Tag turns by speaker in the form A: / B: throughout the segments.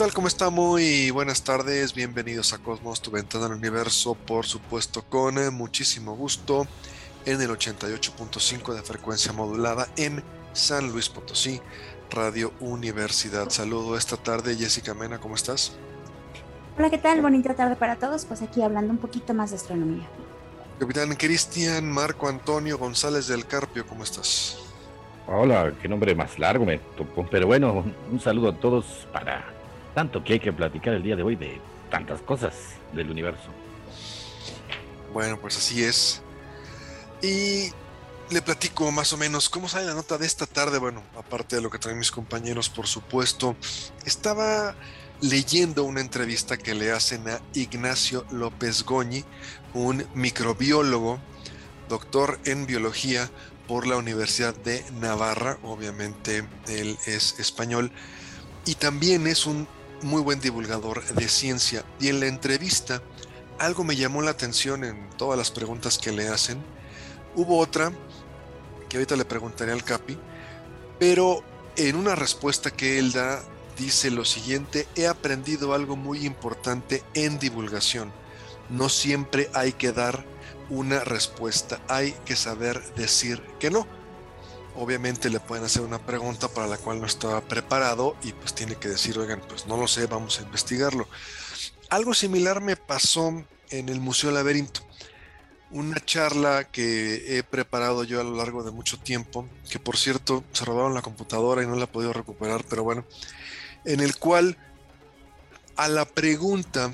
A: Tal? ¿Cómo está? Muy buenas tardes. Bienvenidos a Cosmos, tu ventana al universo, por supuesto, con eh, muchísimo gusto en el 88.5 de frecuencia modulada en San Luis Potosí, Radio Universidad. Saludo esta tarde, Jessica Mena, ¿cómo estás?
B: Hola, ¿qué tal? Bonita tarde para todos. Pues aquí hablando un poquito más de astronomía.
A: Capitán Cristian Marco Antonio González del Carpio, ¿cómo estás?
C: Hola, qué nombre más largo me tocó. Pero bueno, un saludo a todos para tanto que hay que platicar el día de hoy de tantas cosas del universo.
A: Bueno, pues así es. Y le platico más o menos cómo sale la nota de esta tarde. Bueno, aparte de lo que traen mis compañeros, por supuesto, estaba leyendo una entrevista que le hacen a Ignacio López Goñi, un microbiólogo, doctor en biología por la Universidad de Navarra. Obviamente él es español y también es un muy buen divulgador de ciencia. Y en la entrevista, algo me llamó la atención en todas las preguntas que le hacen. Hubo otra, que ahorita le preguntaré al Capi, pero en una respuesta que él da, dice lo siguiente, he aprendido algo muy importante en divulgación. No siempre hay que dar una respuesta, hay que saber decir que no obviamente le pueden hacer una pregunta para la cual no estaba preparado y pues tiene que decir, oigan, pues no lo sé, vamos a investigarlo. Algo similar me pasó en el Museo Laberinto. Una charla que he preparado yo a lo largo de mucho tiempo, que por cierto se robaron la computadora y no la he podido recuperar, pero bueno, en el cual a la pregunta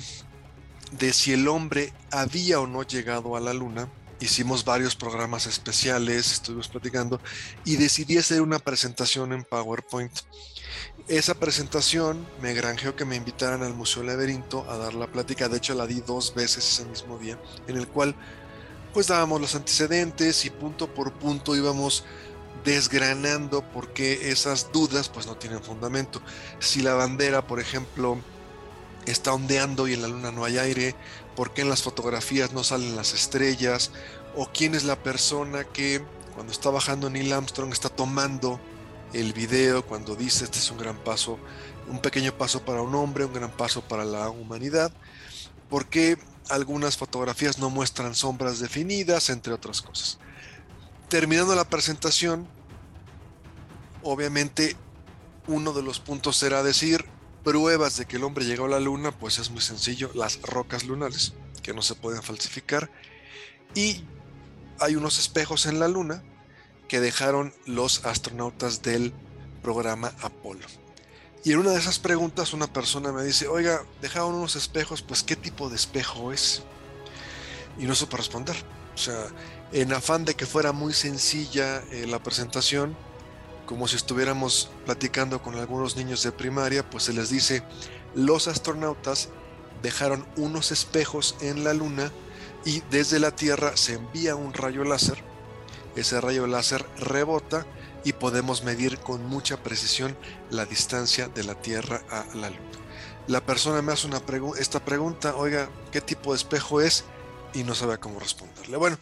A: de si el hombre había o no llegado a la luna, hicimos varios programas especiales, estuvimos platicando y decidí hacer una presentación en PowerPoint. Esa presentación me granjeó que me invitaran al Museo Laberinto a dar la plática, de hecho la di dos veces ese mismo día, en el cual pues dábamos los antecedentes y punto por punto íbamos desgranando por qué esas dudas pues no tienen fundamento. Si la bandera, por ejemplo, está ondeando y en la luna no hay aire, por qué en las fotografías no salen las estrellas, o quién es la persona que cuando está bajando Neil Armstrong está tomando el video cuando dice este es un gran paso, un pequeño paso para un hombre, un gran paso para la humanidad, por qué algunas fotografías no muestran sombras definidas, entre otras cosas. Terminando la presentación, obviamente uno de los puntos será decir, pruebas de que el hombre llegó a la luna, pues es muy sencillo, las rocas lunares, que no se pueden falsificar. Y hay unos espejos en la luna que dejaron los astronautas del programa Apolo. Y en una de esas preguntas una persona me dice, oiga, dejaron unos espejos, pues ¿qué tipo de espejo es? Y no supe responder. O sea, en afán de que fuera muy sencilla eh, la presentación, como si estuviéramos platicando con algunos niños de primaria, pues se les dice, los astronautas dejaron unos espejos en la Luna y desde la Tierra se envía un rayo láser, ese rayo láser rebota y podemos medir con mucha precisión la distancia de la Tierra a la Luna. La persona me hace una esta pregunta, oiga, ¿qué tipo de espejo es? Y no sabe cómo responderle. Bueno,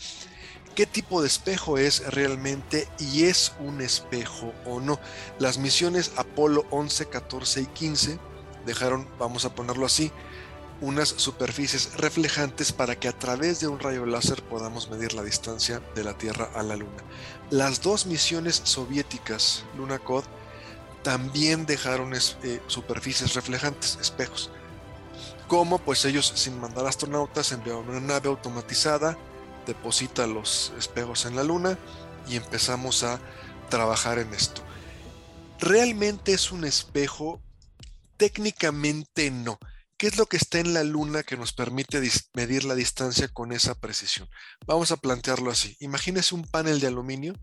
A: qué tipo de espejo es realmente y es un espejo o no. Las misiones Apolo 11, 14 y 15 dejaron, vamos a ponerlo así, unas superficies reflejantes para que a través de un rayo láser podamos medir la distancia de la Tierra a la Luna. Las dos misiones soviéticas, Luna Code, también dejaron eh, superficies reflejantes, espejos. Como pues ellos sin mandar astronautas enviaron una nave automatizada deposita los espejos en la luna y empezamos a trabajar en esto. ¿Realmente es un espejo? Técnicamente no. ¿Qué es lo que está en la luna que nos permite medir la distancia con esa precisión? Vamos a plantearlo así. Imagínese un panel de aluminio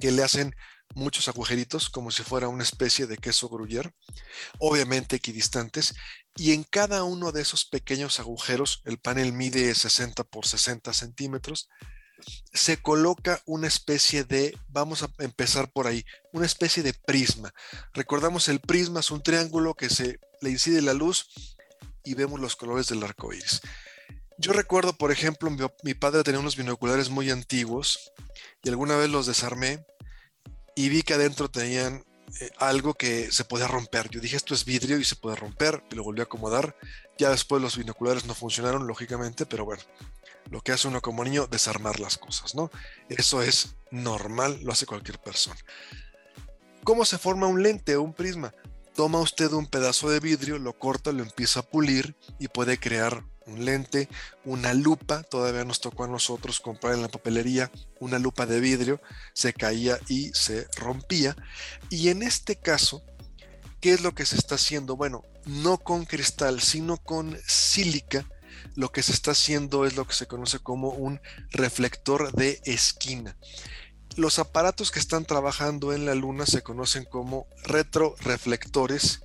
A: que le hacen muchos agujeritos como si fuera una especie de queso gruyere, obviamente equidistantes, y en cada uno de esos pequeños agujeros, el panel mide 60 por 60 centímetros, se coloca una especie de, vamos a empezar por ahí, una especie de prisma. Recordamos el prisma es un triángulo que se le incide la luz y vemos los colores del arco iris. Yo recuerdo, por ejemplo, mi, padre tenía unos binoculares muy antiguos y alguna vez los desarmé y vi que adentro tenían eh, algo que se podía romper. Yo dije, esto es vidrio y se puede romper, y lo volví a acomodar. Ya después los binoculares no funcionaron, lógicamente, pero bueno, lo que hace uno como niño, desarmar las cosas, ¿no? Eso es normal, lo hace cualquier persona. ¿Cómo se forma un lente o un prisma? Toma usted un pedazo de vidrio, lo corta, lo empieza a pulir y puede crear un lente, una lupa, todavía nos tocó a nosotros comprar en la papelería una lupa de vidrio, se caía y se rompía. Y en este caso, ¿qué es lo que se está haciendo? Bueno, no con cristal, sino con sílica lo que se está haciendo es lo que se conoce como un reflector de esquina. Los aparatos que están trabajando en la Luna se conocen como retroreflectores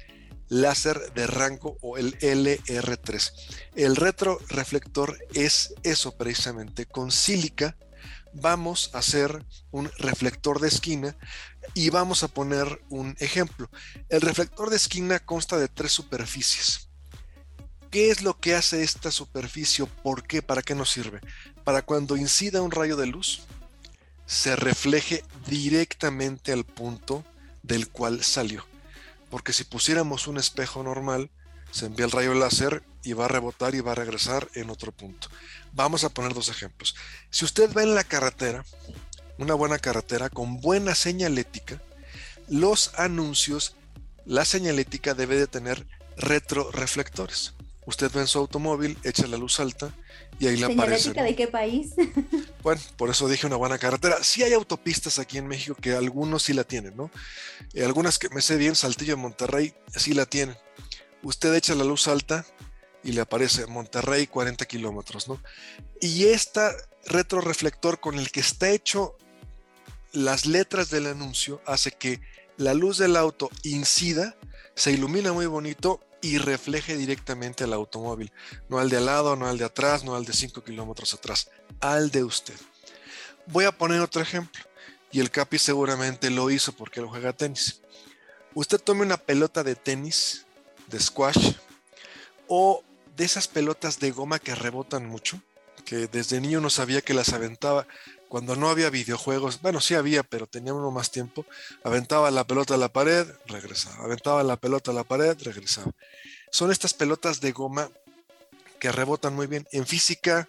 A: láser de rango o el LR3. El retroreflector es eso precisamente. Con sílica vamos a hacer un reflector de esquina y vamos a poner un ejemplo. El reflector de esquina consta de tres superficies. ¿Qué es lo que hace esta superficie? ¿Por qué? ¿Para qué nos sirve? Para cuando incida un rayo de luz, se refleje directamente al punto del cual salió. Porque si pusiéramos un espejo normal, se envía el rayo láser y va a rebotar y va a regresar en otro punto. Vamos a poner dos ejemplos. Si usted va en la carretera, una buena carretera con buena señalética, los anuncios, la señalética debe de tener retroreflectores. Usted ve en su automóvil, echa la luz alta y ahí le aparece.
B: de qué país?
A: Bueno, por eso dije una buena carretera. Sí hay autopistas aquí en México que algunos sí la tienen, ¿no? Eh, algunas que me sé bien, Saltillo, Monterrey, sí la tienen. Usted echa la luz alta y le aparece Monterrey 40 kilómetros, ¿no? Y este retroreflector con el que está hecho las letras del anuncio hace que la luz del auto incida, se ilumina muy bonito y refleje directamente al automóvil, no al de al lado, no al de atrás, no al de 5 kilómetros atrás, al de usted. Voy a poner otro ejemplo, y el Capi seguramente lo hizo porque él juega tenis. Usted tome una pelota de tenis, de squash, o de esas pelotas de goma que rebotan mucho, que desde niño no sabía que las aventaba cuando no había videojuegos, bueno, sí había, pero tenía uno más tiempo, aventaba la pelota a la pared, regresaba, aventaba la pelota a la pared, regresaba. Son estas pelotas de goma que rebotan muy bien. En física,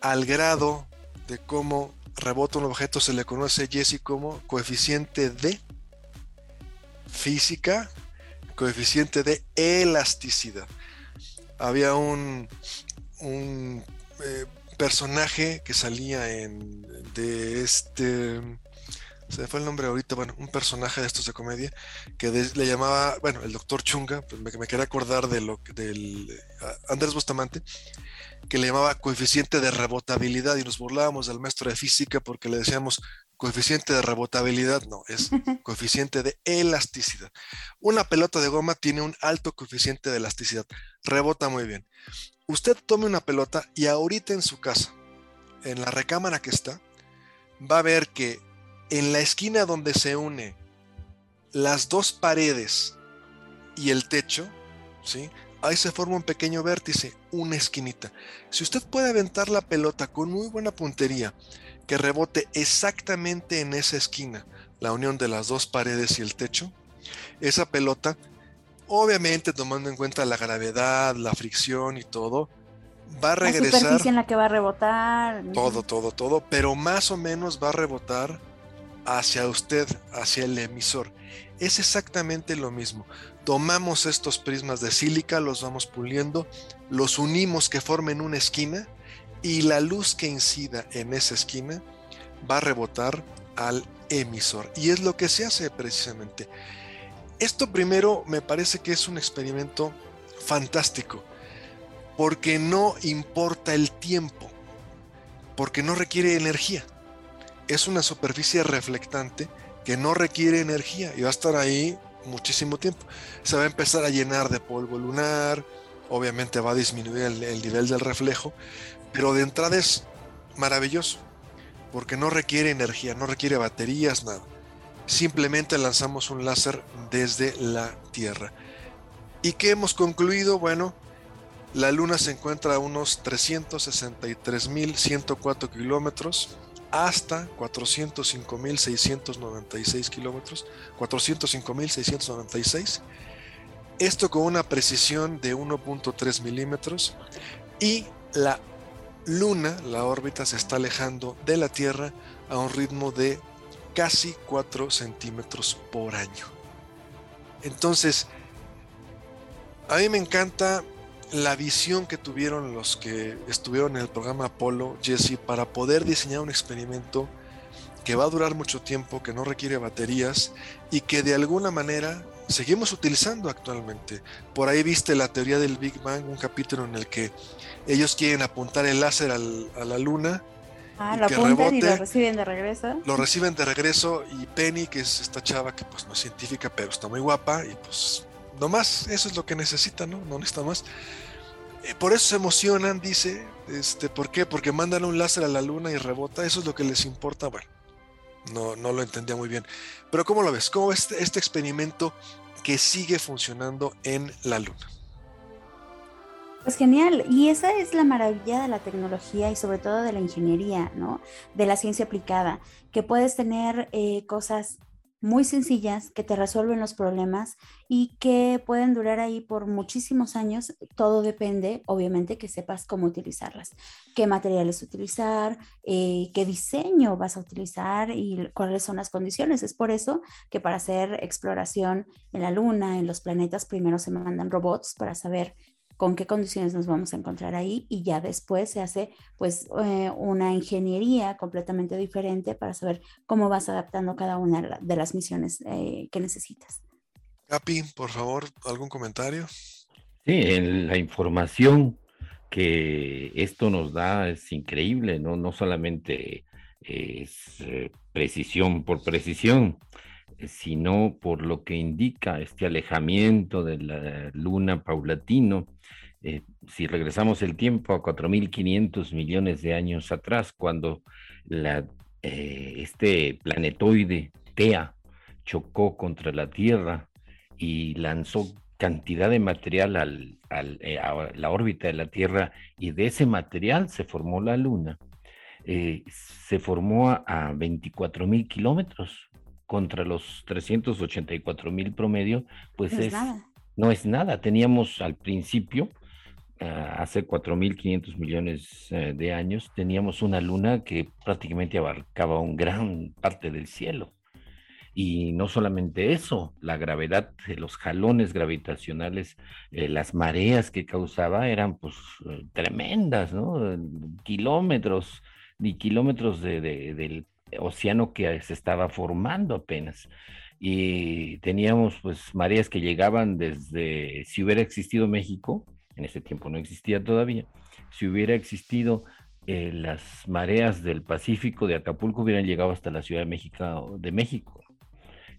A: al grado de cómo rebota un objeto, se le conoce, Jesse, como coeficiente de física, coeficiente de elasticidad. Había un, un eh, personaje que salía en de este se me fue el nombre ahorita, bueno, un personaje de estos de comedia que le llamaba, bueno, el doctor Chunga, pues me, me, quería acordar de lo del Andrés Bustamante, que le llamaba coeficiente de rebotabilidad y nos burlábamos del maestro de física porque le decíamos coeficiente de rebotabilidad, no, es coeficiente de elasticidad. Una pelota de goma tiene un alto coeficiente de elasticidad, rebota muy bien. Usted tome una pelota y ahorita en su casa, en la recámara que está, va a ver que en la esquina donde se une las dos paredes y el techo, ¿sí? ahí se forma un pequeño vértice, una esquinita. Si usted puede aventar la pelota con muy buena puntería, que rebote exactamente en esa esquina, la unión de las dos paredes y el techo, esa pelota, obviamente tomando en cuenta la gravedad, la fricción y todo, va a regresar. La
B: superficie en la que va a rebotar.
A: Todo, todo, todo, pero más o menos va a rebotar hacia usted, hacia el emisor. Es exactamente lo mismo. Tomamos estos prismas de sílica, los vamos puliendo, los unimos que formen una esquina y la luz que incida en esa esquina va a rebotar al emisor. Y es lo que se hace precisamente. Esto primero me parece que es un experimento fantástico porque no importa el tiempo, porque no requiere energía. Es una superficie reflectante que no requiere energía y va a estar ahí muchísimo tiempo. Se va a empezar a llenar de polvo lunar, obviamente va a disminuir el, el nivel del reflejo, pero de entrada es maravilloso, porque no requiere energía, no requiere baterías, nada. Simplemente lanzamos un láser desde la Tierra. ¿Y qué hemos concluido? Bueno, la Luna se encuentra a unos 363.104 kilómetros hasta 405.696 kilómetros, 405.696. Esto con una precisión de 1.3 milímetros y la Luna, la órbita, se está alejando de la Tierra a un ritmo de casi 4 centímetros por año. Entonces, a mí me encanta la visión que tuvieron los que estuvieron en el programa Apolo, Jesse, para poder diseñar un experimento que va a durar mucho tiempo, que no requiere baterías y que de alguna manera seguimos utilizando actualmente. Por ahí viste la teoría del Big Bang, un capítulo en el que ellos quieren apuntar el láser a la luna.
B: Ah, lo apuntan y lo reciben de regreso.
A: Lo reciben de regreso y Penny, que es esta chava que pues no es científica, pero está muy guapa y pues nomás eso es lo que necesita, ¿no? No necesita más. Eh, por eso se emocionan, dice. Este, ¿Por qué? Porque mandan un láser a la luna y rebota. Eso es lo que les importa. Bueno, no, no lo entendía muy bien. Pero ¿cómo lo ves? ¿Cómo ves este, este experimento que sigue funcionando en la luna?
B: Pues genial, y esa es la maravilla de la tecnología y sobre todo de la ingeniería, ¿no? De la ciencia aplicada, que puedes tener eh, cosas muy sencillas que te resuelven los problemas y que pueden durar ahí por muchísimos años. Todo depende, obviamente, que sepas cómo utilizarlas, qué materiales utilizar, eh, qué diseño vas a utilizar y cuáles son las condiciones. Es por eso que para hacer exploración en la Luna, en los planetas, primero se mandan robots para saber con qué condiciones nos vamos a encontrar ahí y ya después se hace pues eh, una ingeniería completamente diferente para saber cómo vas adaptando cada una de las misiones eh, que necesitas.
A: Capi, por favor, ¿algún comentario?
C: Sí, la información que esto nos da es increíble, ¿no? No solamente es eh, precisión por precisión, sino por lo que indica este alejamiento de la luna paulatino. Eh, si regresamos el tiempo a 4.500 millones de años atrás, cuando la, eh, este planetoide TEA chocó contra la Tierra y lanzó cantidad de material al, eh, a la órbita de la Tierra y de ese material se formó la Luna. se formó a, a 24 mil kilómetros contra los 384 mil promedio, pues es, no es nada. Teníamos al principio, hace 4.500 millones uh, de años, teníamos una luna que prácticamente abarcaba un gran parte del cielo. Y no solamente eso, la gravedad, los jalones gravitacionales, eh, las mareas que causaba eran pues eh, tremendas, ¿no? Kilómetros y kilómetros de, del océano que se estaba formando apenas. Y teníamos pues mareas que llegaban desde, si hubiera existido México, en ese tiempo no existía todavía, si hubiera existido eh, las mareas del Pacífico de Acapulco hubieran llegado hasta la Ciudad de México.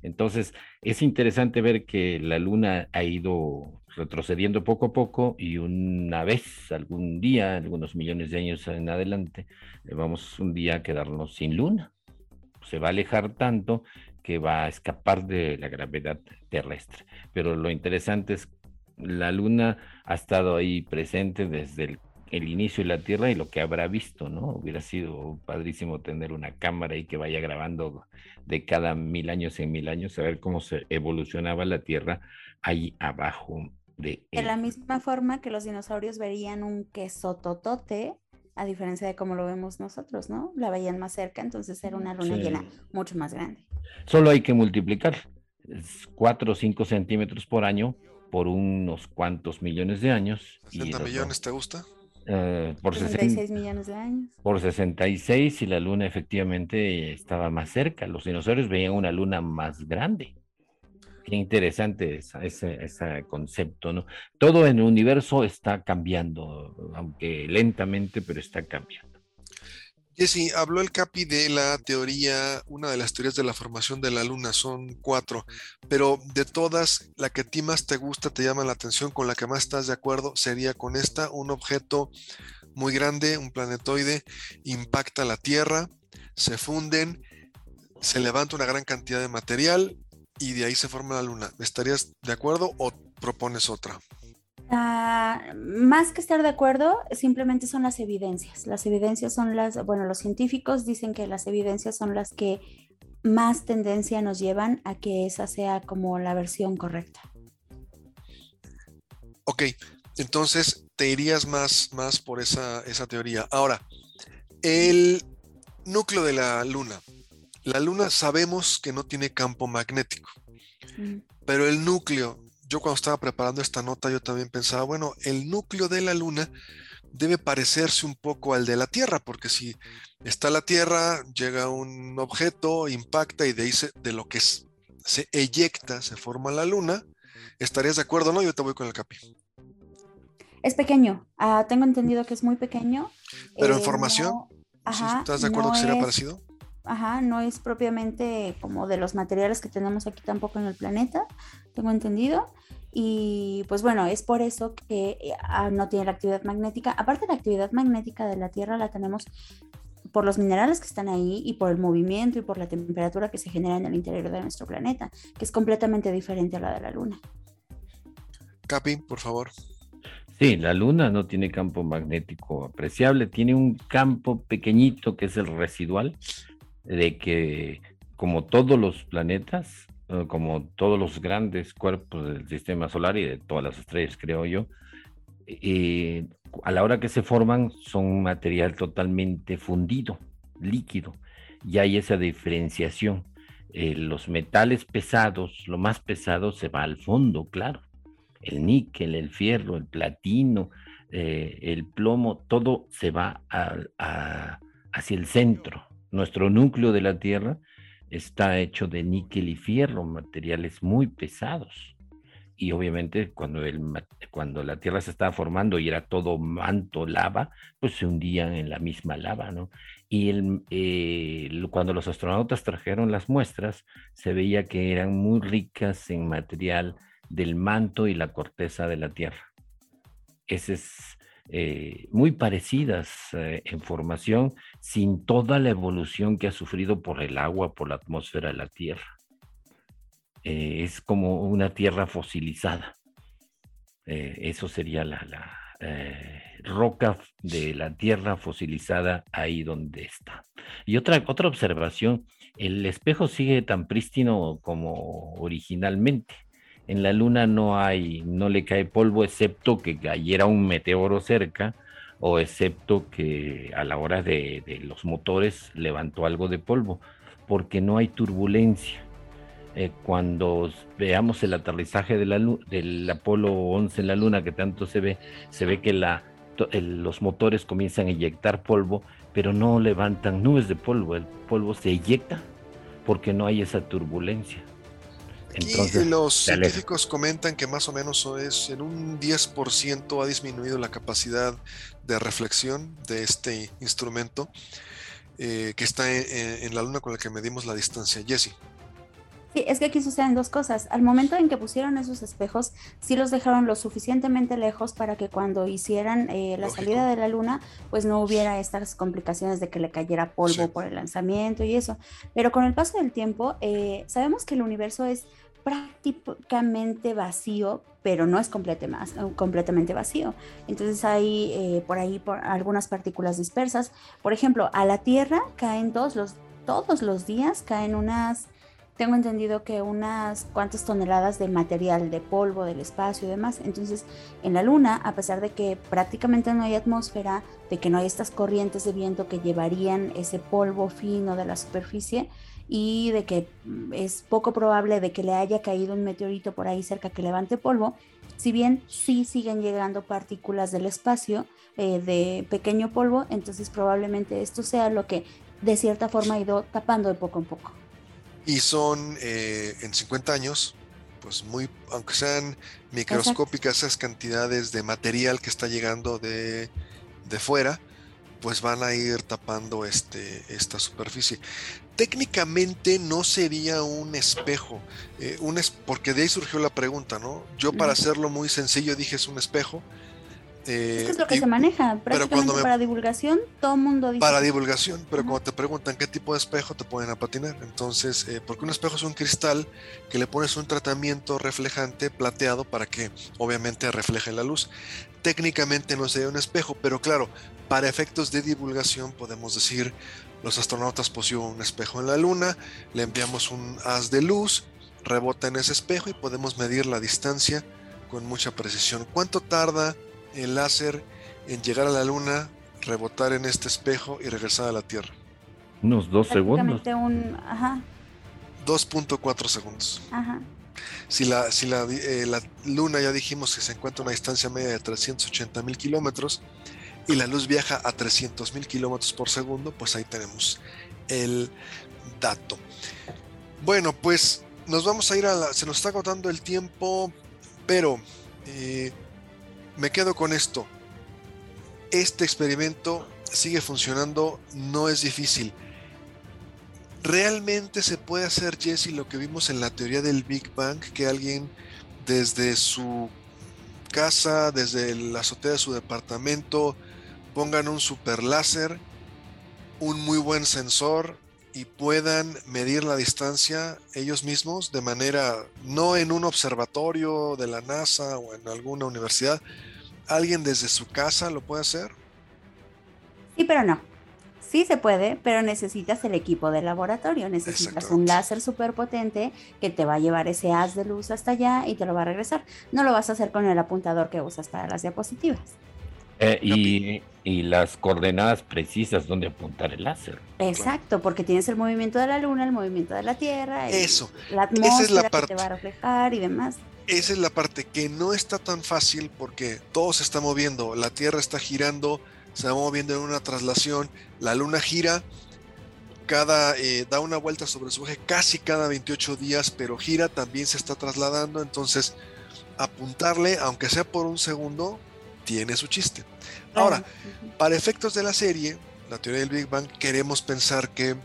C: Entonces, es interesante ver que la luna ha ido retrocediendo poco a poco y una vez, algún día, algunos millones de años en adelante, eh, vamos un día a quedarnos sin luna se va a alejar tanto que va a escapar de la gravedad terrestre. Pero lo interesante es la Luna ha estado ahí presente desde el, inicio de la Tierra y lo que habrá visto, ¿no? Hubiera sido padrísimo tener una cámara y que vaya grabando de cada mil años en mil años, a ver cómo se evolucionaba la Tierra ahí abajo de...
B: De la misma forma que los dinosaurios verían un queso totote a diferencia de cómo lo vemos nosotros, ¿no? La veían más cerca, entonces era una luna llena mucho más grande.
C: Solo hay que multiplicar 4 o 5 centímetros por año por unos cuantos millones de años.
A: ¿60 millones te gusta?
C: Uh, por
B: 66 millones de años.
C: Por 66 y la luna efectivamente estaba más cerca. Los dinosaurios veían una luna más grande. Qué interesante ese, concepto, ¿no? Todo en el universo está cambiando, aunque lentamente, pero está cambiando.
A: Jesse, habló el Capi de la teoría, una de las teorías de la formación de la Luna, son cuatro, pero de todas, la que a ti más te gusta, te llama la atención, con la que más estás de acuerdo, sería con esta, un objeto muy grande, un planetoide, impacta la Tierra, se funden, se levanta una gran cantidad de material y de ahí se forma la Luna. ¿Estarías de acuerdo o propones otra?
B: Más que estar de acuerdo, simplemente son las evidencias. Las evidencias son las, bueno, los científicos dicen que las evidencias son las que más tendencia nos llevan a que esa sea como la versión correcta.
A: Ok, entonces te irías más, más por esa, esa teoría. Ahora, el núcleo de la luna. La luna sabemos que no tiene campo magnético, mm. pero el núcleo, yo cuando estaba preparando esta nota, yo también pensaba, bueno, el núcleo de la luna debe parecerse un poco al de la Tierra, porque si está la Tierra, llega un objeto, impacta y de ahí de lo que se eyecta se forma la luna. ¿Estarías de acuerdo, no? Yo te voy con el capi.
B: Es pequeño, ah, tengo entendido que es muy pequeño.
A: Pero en eh, formación, ¿estás de acuerdo que sería parecido?
B: Ajá, no es propiamente como de los materiales que tenemos aquí tampoco en el planeta, tengo entendido. Y pues bueno, es por eso que eh, ah, no tiene la actividad magnética. Aparte, la actividad magnética de la Tierra la tenemos por los minerales que están ahí y por el movimiento y por la temperatura que se genera en el interior de nuestro planeta, que es completamente diferente a la de la Luna.
A: Capi, por favor.
C: Sí, la Luna no tiene campo magnético apreciable, tiene un campo pequeñito que es el residual, de que como todos los planetas, como todos los grandes cuerpos del sistema solar y de todas las estrellas, creo yo, eh, a la hora que se forman son material totalmente fundido, líquido, y hay esa diferenciación. Eh, los metales pesados, lo más pesado se va al fondo, claro. El níquel, el fierro, el platino, el plomo, todo se va hacia el centro, nuestro núcleo de la Tierra está hecho de níquel y fierro, materiales muy pesados. Y obviamente cuando, el, cuando la Tierra se estaba formando y era todo manto, lava, pues se hundían en la misma lava, ¿no? Y eh, cuando los astronautas trajeron las muestras, se veía que eran muy ricas en material del manto y la corteza de la Tierra. Ese es eh, muy parecidas eh, en formación, sin toda la evolución que ha sufrido por el agua, por la atmósfera de la Tierra. Eh, es como una Tierra fosilizada. eso sería la, roca de la Tierra fosilizada ahí donde está. Y otra, otra observación, el espejo sigue tan prístino como originalmente en la luna no hay, no le cae polvo excepto que cayera un meteoro cerca o excepto que a la hora de, los motores levantó algo de polvo, porque no hay turbulencia. Eh, cuando veamos el aterrizaje de la, del Apolo 11 en la Luna, que tanto se ve, se ve que los motores comienzan a inyectar polvo, pero no levantan nubes de polvo, el polvo se eyecta porque no hay esa turbulencia
A: y los científicos comentan que más o menos es en un 10% ha disminuido la capacidad de reflexión de este instrumento eh, que está en, la luna con la que medimos la distancia. Jesse.
B: Sí, es que aquí suceden dos cosas. Al momento en que pusieron esos espejos, sí los dejaron lo suficientemente lejos para que cuando hicieran eh, la salida de la luna, pues no hubiera estas complicaciones de que le cayera polvo por el lanzamiento y eso. Pero con el paso del tiempo, eh, sabemos que el universo es prácticamente vacío, pero no es completamente vacío. Entonces hay eh, por ahí por algunas partículas dispersas. Por ejemplo, a la Tierra caen todos los, todos los días, caen unas, tengo entendido que unas cuantas toneladas de material, de polvo, del espacio y demás. Entonces, en la Luna, a pesar de que prácticamente no hay atmósfera, de que no hay estas corrientes de viento que llevarían ese polvo fino de la superficie, y de que es poco probable de que le haya caído un meteorito por ahí cerca que levante polvo, si bien sí siguen llegando partículas del espacio eh, de pequeño polvo, entonces probablemente esto sea lo que de cierta forma ha ido tapando de poco en poco.
A: Y son eh, en 50 años, pues muy, aunque sean microscópicas esas cantidades de material que está llegando de, de fuera, pues van a ir tapando este, esta superficie. Técnicamente no sería un espejo, eh, un es, porque de ahí surgió la pregunta, ¿no? Yo para hacerlo muy sencillo dije es un espejo,
B: eh, es, lo que se maneja, prácticamente para divulgación, todo mundo dice.
A: Para divulgación, pero cuando te preguntan qué tipo de espejo, te ponen a patinar. Entonces, eh, porque un espejo es un cristal que le pones un tratamiento reflejante plateado para que obviamente refleje la luz. Técnicamente no sería un espejo, pero claro, para efectos de divulgación podemos decir, los astronautas pusieron un espejo en la luna, le enviamos un haz de luz, rebota en ese espejo y podemos medir la distancia con mucha precisión. ¿Cuánto tarda el láser en llegar a la luna, rebotar en este espejo y regresar a la Tierra.
C: Unos dos segundos.
B: Un,
A: 2.4 segundos. Si, la, si eh, la, luna ya dijimos que se encuentra a una distancia media de 380 mil kilómetros y la luz viaja a 300 mil kilómetros por segundo, pues ahí tenemos el dato. Bueno, pues nos vamos a ir a la... Se nos está agotando el tiempo, pero eh, me quedo con esto. Este experimento sigue funcionando, no es difícil. ¿Realmente se puede hacer, Jesse, lo que vimos en la teoría del Big Bang? Que alguien desde su casa, desde la azotea de su departamento, pongan un super láser, un muy buen sensor y puedan medir la distancia ellos mismos de manera, no en un observatorio de la NASA o en alguna universidad, alguien desde su casa lo puede hacer.
B: Sí, pero no. Sí se puede, pero necesitas el equipo de laboratorio, necesitas un láser súper potente que te va a llevar ese haz de luz hasta allá y te lo va a regresar. No lo vas a hacer con el apuntador que usas para las diapositivas.
C: Eh, y, las coordenadas precisas donde apuntar el láser.
B: Exacto, porque tienes el movimiento de la luna, el movimiento de la Tierra,
A: Eso.
B: la atmósfera es la parte. que te va a reflejar y demás.
A: Esa es la parte que no está tan fácil porque todo se está moviendo, la Tierra está girando, se va moviendo en una traslación, la luna gira, cada eh, da una vuelta sobre su eje casi cada 28 días, pero gira, también se está trasladando, entonces apuntarle, aunque sea por un segundo, tiene su chiste. Ahora, para efectos de la serie, la teoría del Big Bang, queremos pensar que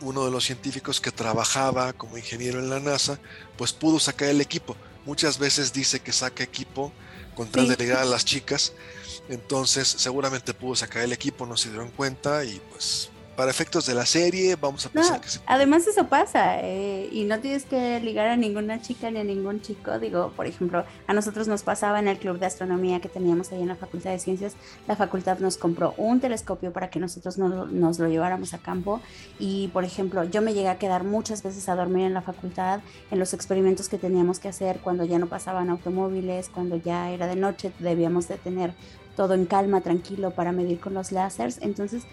A: uno de los científicos que trabajaba como ingeniero en la NASA, pues pudo sacar el equipo. Muchas veces dice que saca equipo con tal de llegar a las chicas. Entonces seguramente pudo sacar el equipo, no se dieron cuenta y pues para efectos de la serie, vamos a pensar que se
B: Además, eso pasa, eh, y no tienes que ligar a ninguna chica ni a ningún chico. Digo, por ejemplo, a nosotros nos pasaba en el club de astronomía que teníamos ahí en la Facultad de Ciencias. La facultad nos compró un telescopio para que nosotros nos lo lleváramos a campo. Y, por ejemplo, yo me llegué a quedar muchas veces a dormir en la facultad, en los experimentos que teníamos que hacer cuando ya no pasaban automóviles, cuando ya era de noche, debíamos de tener todo en calma, tranquilo para medir con los láseres. Entonces,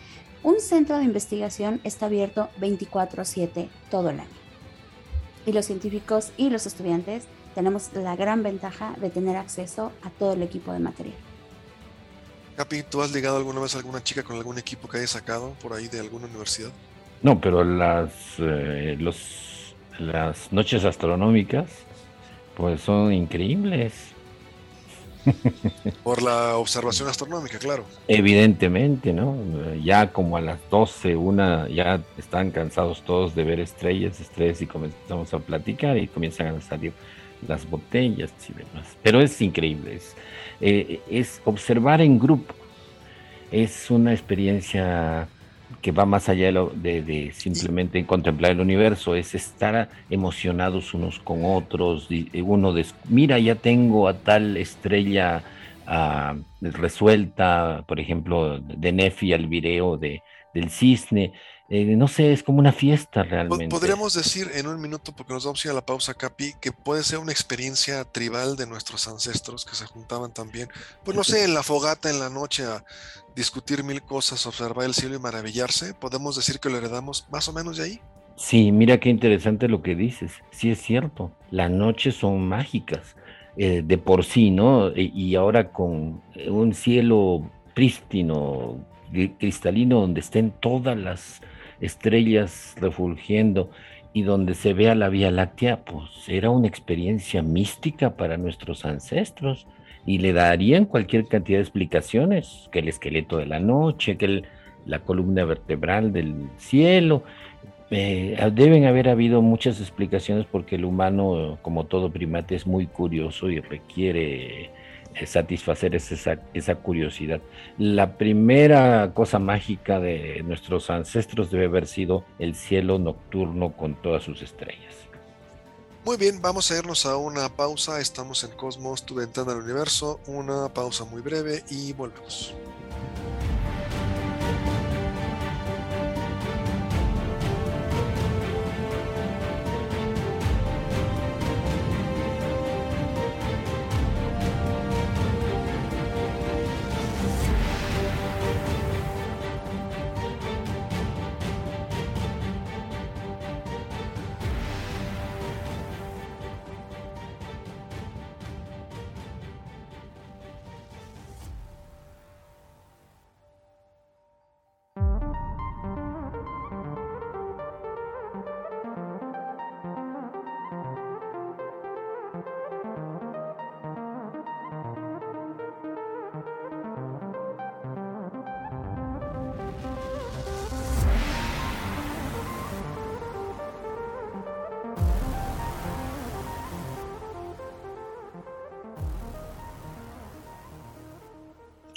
B: un centro de investigación está abierto 24/7 todo el año. Y los científicos y los estudiantes tenemos la gran ventaja de tener acceso a todo el equipo de material.
A: Capi, ¿tú has ligado alguna vez a alguna chica con algún equipo que haya sacado por ahí de alguna universidad?
C: No, pero las, eh, los, las noches astronómicas pues son increíbles.
A: Por la observación astronómica, claro.
C: Evidentemente, ¿no? Ya como a las 12, una, ya están cansados todos de ver estrellas, estrellas y comenzamos a platicar y comienzan a salir las botellas y demás. Pero es increíble, es, eh, es observar en grupo. Es una experiencia que va más allá de, simplemente contemplar el universo, es estar emocionados unos con otros, uno de, mira, ya tengo a tal estrella ah, resuelta, por ejemplo, de Nefi al video de, del cisne, eh, no sé, es como una fiesta realmente.
A: Podríamos decir en un minuto, porque nos vamos a ir a la pausa, Capi, que puede ser una experiencia tribal de nuestros ancestros que se juntaban también, pues no sé, en la fogata en la noche a discutir mil cosas, observar el cielo y maravillarse. ¿Podemos decir que lo heredamos más o menos de ahí?
C: Sí, mira qué interesante lo que dices. Sí es cierto, las noches son mágicas eh, de por sí, ¿no? Y ahora con un cielo prístino, cristalino, donde estén todas las estrellas refulgiendo y donde se vea la Vía Láctea, pues era una experiencia mística para nuestros ancestros y le darían cualquier cantidad de explicaciones, que el esqueleto de la noche, que la columna vertebral del cielo. Eh, deben haber habido muchas explicaciones porque el humano, como todo primate, es muy curioso y requiere satisfacer esa, esa, curiosidad. La primera cosa mágica de nuestros ancestros debe haber sido el cielo nocturno con todas sus estrellas.
A: Muy bien, vamos a irnos a una pausa. Estamos en Cosmos, tu ventana al universo. Una pausa muy breve y volvemos.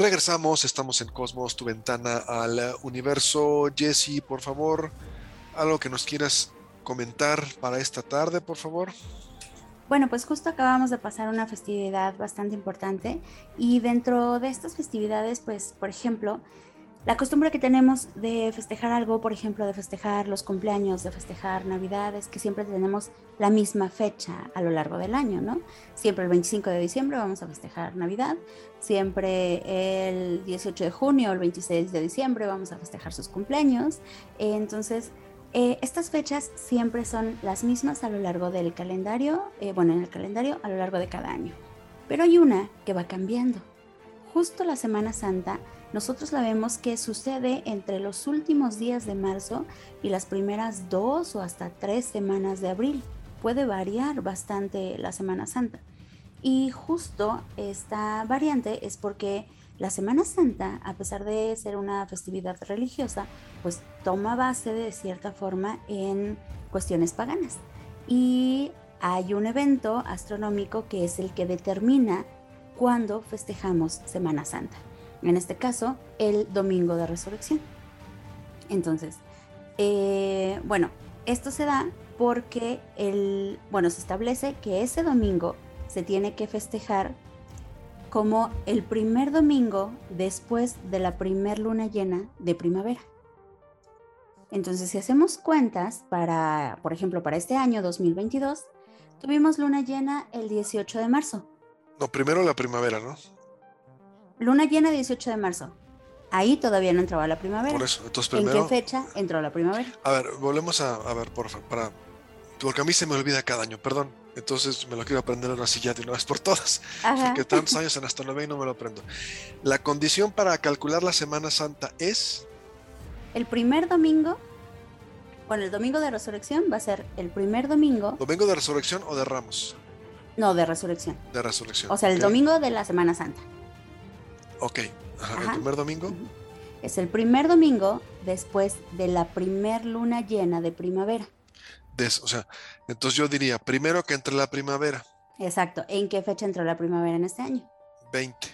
A: Regresamos, estamos en Cosmos, tu ventana al universo. Jesse, por favor, algo que nos quieras comentar para esta tarde, por favor.
B: Bueno, pues justo acabamos de pasar una festividad bastante importante y dentro de estas festividades, pues, por ejemplo, la costumbre que tenemos de festejar algo, por ejemplo, de festejar los cumpleaños, de festejar Navidades, que siempre tenemos la misma fecha a lo largo del año, ¿no? Siempre el 25 de diciembre vamos a festejar Navidad, siempre el 18 de junio o el 26 de diciembre vamos a festejar sus cumpleaños. Entonces, eh, estas fechas siempre son las mismas a lo largo del calendario, eh, bueno, en el calendario a lo largo de cada año. Pero hay una que va cambiando. Justo la Semana Santa nosotros la vemos que sucede entre los últimos días de marzo y las primeras dos o hasta tres semanas de abril. Puede variar bastante la Semana Santa. Y justo esta variante es porque la Semana Santa, a pesar de ser una festividad religiosa, pues toma base de cierta forma en cuestiones paganas. Y hay un evento astronómico que es el que determina cuándo festejamos Semana Santa en este caso, el domingo de resurrección. Entonces, eh, bueno, esto se da porque el, bueno, se establece que ese domingo se tiene que festejar como el primer domingo después de la primer luna llena de primavera. Entonces, si hacemos cuentas para, por ejemplo, para este año 2022, tuvimos luna llena el 18 de marzo.
A: No, primero la primavera, ¿no?
B: Luna llena 18 de marzo. Ahí todavía no entraba la primavera.
A: Por eso, entonces primero.
B: ¿En qué fecha entró la primavera?
A: A ver, volvemos a, ver, por favor, para. Porque a mí se me olvida cada año, perdón. Entonces me lo quiero aprender ahora sí ya de una vez por todas. Porque tantos años en astronomía y no me lo aprendo. La condición para calcular la Semana Santa es.
B: El primer domingo. Bueno, el domingo de resurrección va a ser el primer domingo.
A: ¿Domingo de resurrección o de Ramos?
B: No, de resurrección.
A: De resurrección.
B: O sea, el domingo de la Semana Santa.
A: Ok, ¿el primer domingo?
B: Es el primer domingo después de la primer luna llena de primavera.
A: o sea, entonces yo diría, primero que entre la primavera.
B: Exacto. ¿En qué fecha entró la primavera en este año?
A: 20.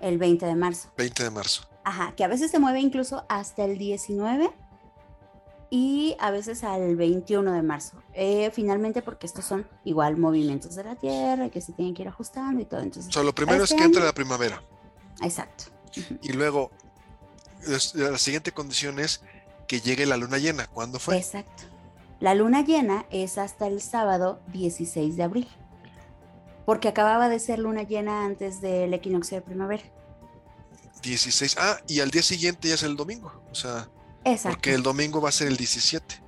B: El 20 de marzo.
A: 20 de marzo.
B: Ajá, que a veces se mueve incluso hasta el 19 y a veces al 21 de marzo. Eh, finalmente, porque estos son igual movimientos de la Tierra que se tienen que ir ajustando y todo. Entonces,
A: o sea, lo primero es este que entre la primavera.
B: Exacto.
A: Y luego, la siguiente condición es que llegue la luna llena. ¿Cuándo fue?
B: Exacto. La luna llena es hasta el sábado 16 de abril, porque acababa de ser luna llena antes del equinoccio de primavera.
A: 16. Ah, y al día siguiente ya es el domingo. O sea, porque el domingo va a ser el 17.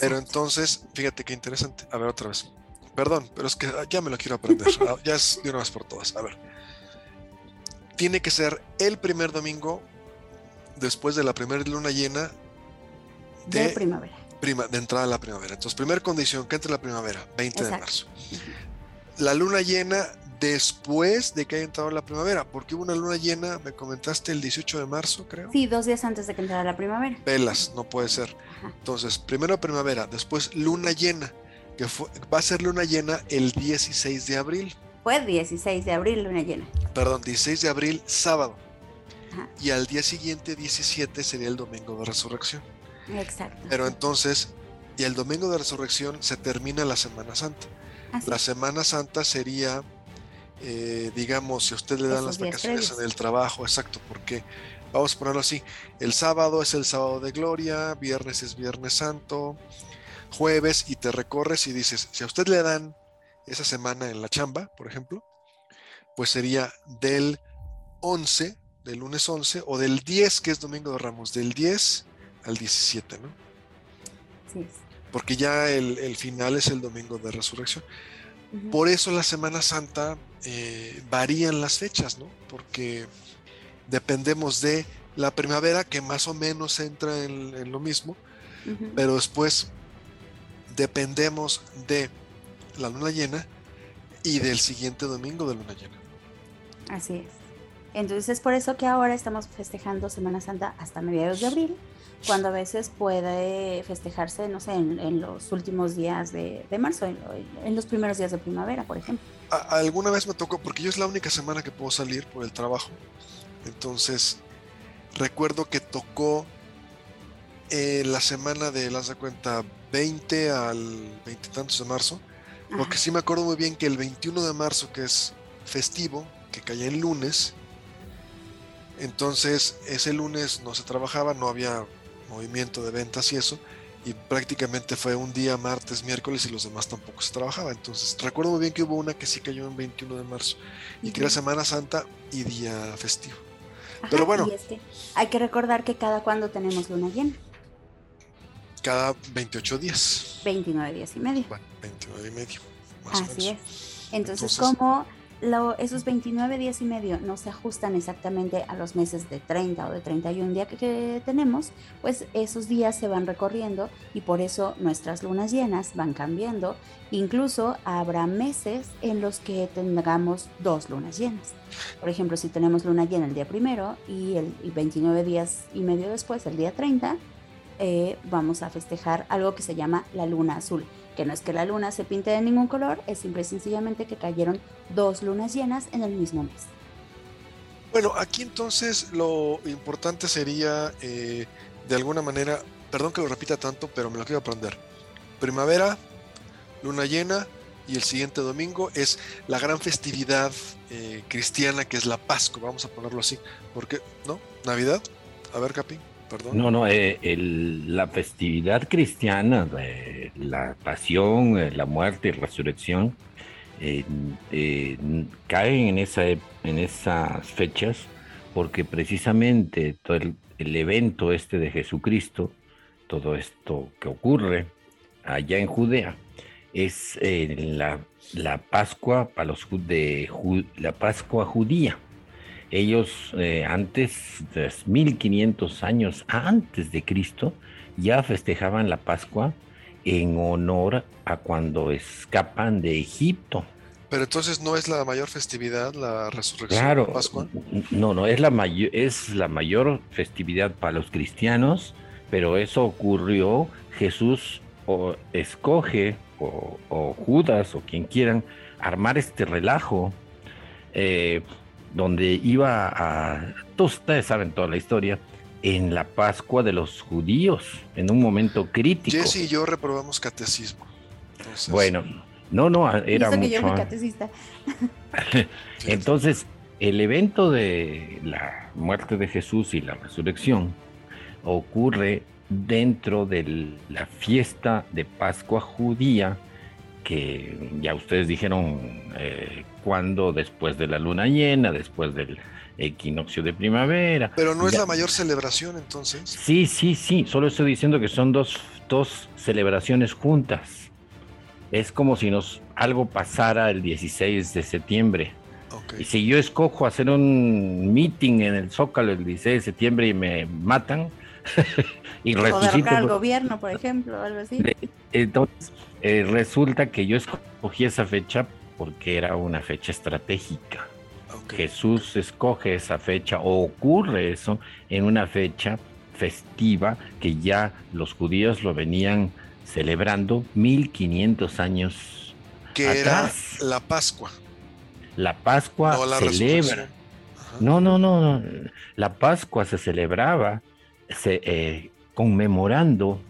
A: Pero entonces, fíjate qué interesante. A ver, otra vez. Perdón, pero es que ya me lo quiero aprender. Ah, ya es de una vez por todas. A ver tiene que ser el primer domingo después de la primera luna llena
B: de, primavera.
A: prima, de entrada a la primavera. Entonces, primera condición, que entre la primavera, 20 de marzo. La luna llena después de que haya entrado la primavera, porque hubo una luna llena, me comentaste el 18 de marzo, creo.
B: Sí, dos días antes de que entrara la primavera.
A: Velas, no puede ser. Entonces, primero primavera, después luna llena, que va a ser luna llena el 16 de abril.
B: Fue 16 de abril luna llena.
A: Perdón, 16 de abril, sábado. Y al día siguiente, 17, sería el domingo de resurrección.
B: Exacto.
A: Pero entonces, y el domingo de resurrección se termina la Semana Santa. La Semana Santa sería eh, digamos, si a usted le dan las vacaciones en el trabajo, exacto, porque vamos a ponerlo así, el sábado es el sábado de gloria, viernes es viernes santo, jueves y te recorres y dices, si a usted le dan esa semana en la chamba, por ejemplo, pues sería del 11, del lunes 11, o del 10, que es Domingo de Ramos, del 10 al 17, ¿no?
B: Sí.
A: Porque ya el, el final es el Domingo de Resurrección. Por eso la Semana Santa eh, varían las fechas, ¿no? Porque dependemos de la primavera, que más o menos entra en, lo mismo, pero después dependemos de la luna llena y del siguiente domingo de luna llena.
B: Así es. Entonces es por eso que ahora estamos festejando Semana Santa hasta mediados de abril cuando a veces puede festejarse, no sé, en, los últimos días de, marzo, en, los primeros días de primavera, por ejemplo.
A: alguna vez me tocó, porque yo es la única semana que puedo salir por el trabajo, entonces recuerdo que tocó eh, la semana de, las de cuenta, 20 al 20 tantos de marzo, porque sí me acuerdo muy bien que el 21 de marzo, que es festivo, que caía en lunes, entonces ese lunes no se trabajaba, no había movimiento de ventas y eso, y prácticamente fue un día martes, miércoles y los demás tampoco se trabajaba. Entonces recuerdo muy bien que hubo una que sí cayó en 21 de marzo y que era Semana Santa y día festivo. Pero bueno.
B: hay que recordar que cada cuando tenemos luna llena.
A: Cada 28 días.
B: 29 días y medio.
A: Bueno, 29 y medio.
B: Así es. Entonces, como esos 29 días y medio no se ajustan exactamente a los meses de 30 o de 31 días que, tenemos, pues esos días se van recorriendo y por eso nuestras lunas llenas van cambiando. Incluso habrá meses en los que tengamos dos lunas llenas. Por ejemplo, si tenemos luna llena el día primero y el 29 días y medio después, el día 30, eh, vamos a festejar algo que se llama la luna azul que no es que la luna se pinte de ningún color, es simple y sencillamente que cayeron dos lunas llenas en el mismo mes.
A: Bueno, aquí entonces lo importante sería, eh, de alguna manera, perdón que lo repita tanto, pero me lo quiero aprender. Primavera, luna llena y el siguiente domingo es la gran festividad eh, cristiana que es la Pascua, vamos a ponerlo así. porque ¿No? ¿Navidad? A ver, Capi.
C: No, no, eh, la festividad cristiana, la pasión, eh, la muerte y resurrección, eh, caen en, esa, en esas fechas porque precisamente todo el, evento este de Jesucristo, todo esto que ocurre allá en Judea, es la, la, Pascua para los de la Pascua judía ellos eh, antes, 1500 años antes de Cristo, ya festejaban la Pascua en honor a cuando escapan de Egipto.
A: Pero entonces no es la mayor festividad la resurrección
C: claro,
A: de Pascua.
C: No, no, es la, mayor, es la mayor festividad para los cristianos, pero eso ocurrió, Jesús o escoge, o, Judas, o quien quieran, armar este relajo. Eh, donde iba a, todos ustedes saben toda la historia, en la Pascua de los judíos, en un momento crítico.
A: Jesse y yo reprobamos catecismo.
C: Bueno, no, no, era mucho. Entonces, el evento de la muerte de Jesús y la resurrección ocurre dentro de la fiesta de Pascua judía que ya ustedes dijeron eh, cuándo, después de la luna llena, después del equinoccio de primavera.
A: Pero no es la mayor celebración entonces.
C: Sí, sí, sí, solo estoy diciendo que son dos, dos celebraciones juntas. Es como si nos algo pasara el 16 de septiembre. Y si yo escojo hacer un meeting en el Zócalo el 16 de septiembre y me matan,
B: y resucita. al gobierno, por ejemplo, algo así.
C: Entonces, eh, resulta que yo escogí esa fecha porque era una fecha estratégica. Jesús escoge esa fecha o ocurre eso en una fecha festiva que ya los judíos lo venían celebrando 1500 años
A: que era la Pascua.
C: La Pascua celebra. No, no, no, no. La Pascua se celebraba se, eh, conmemorando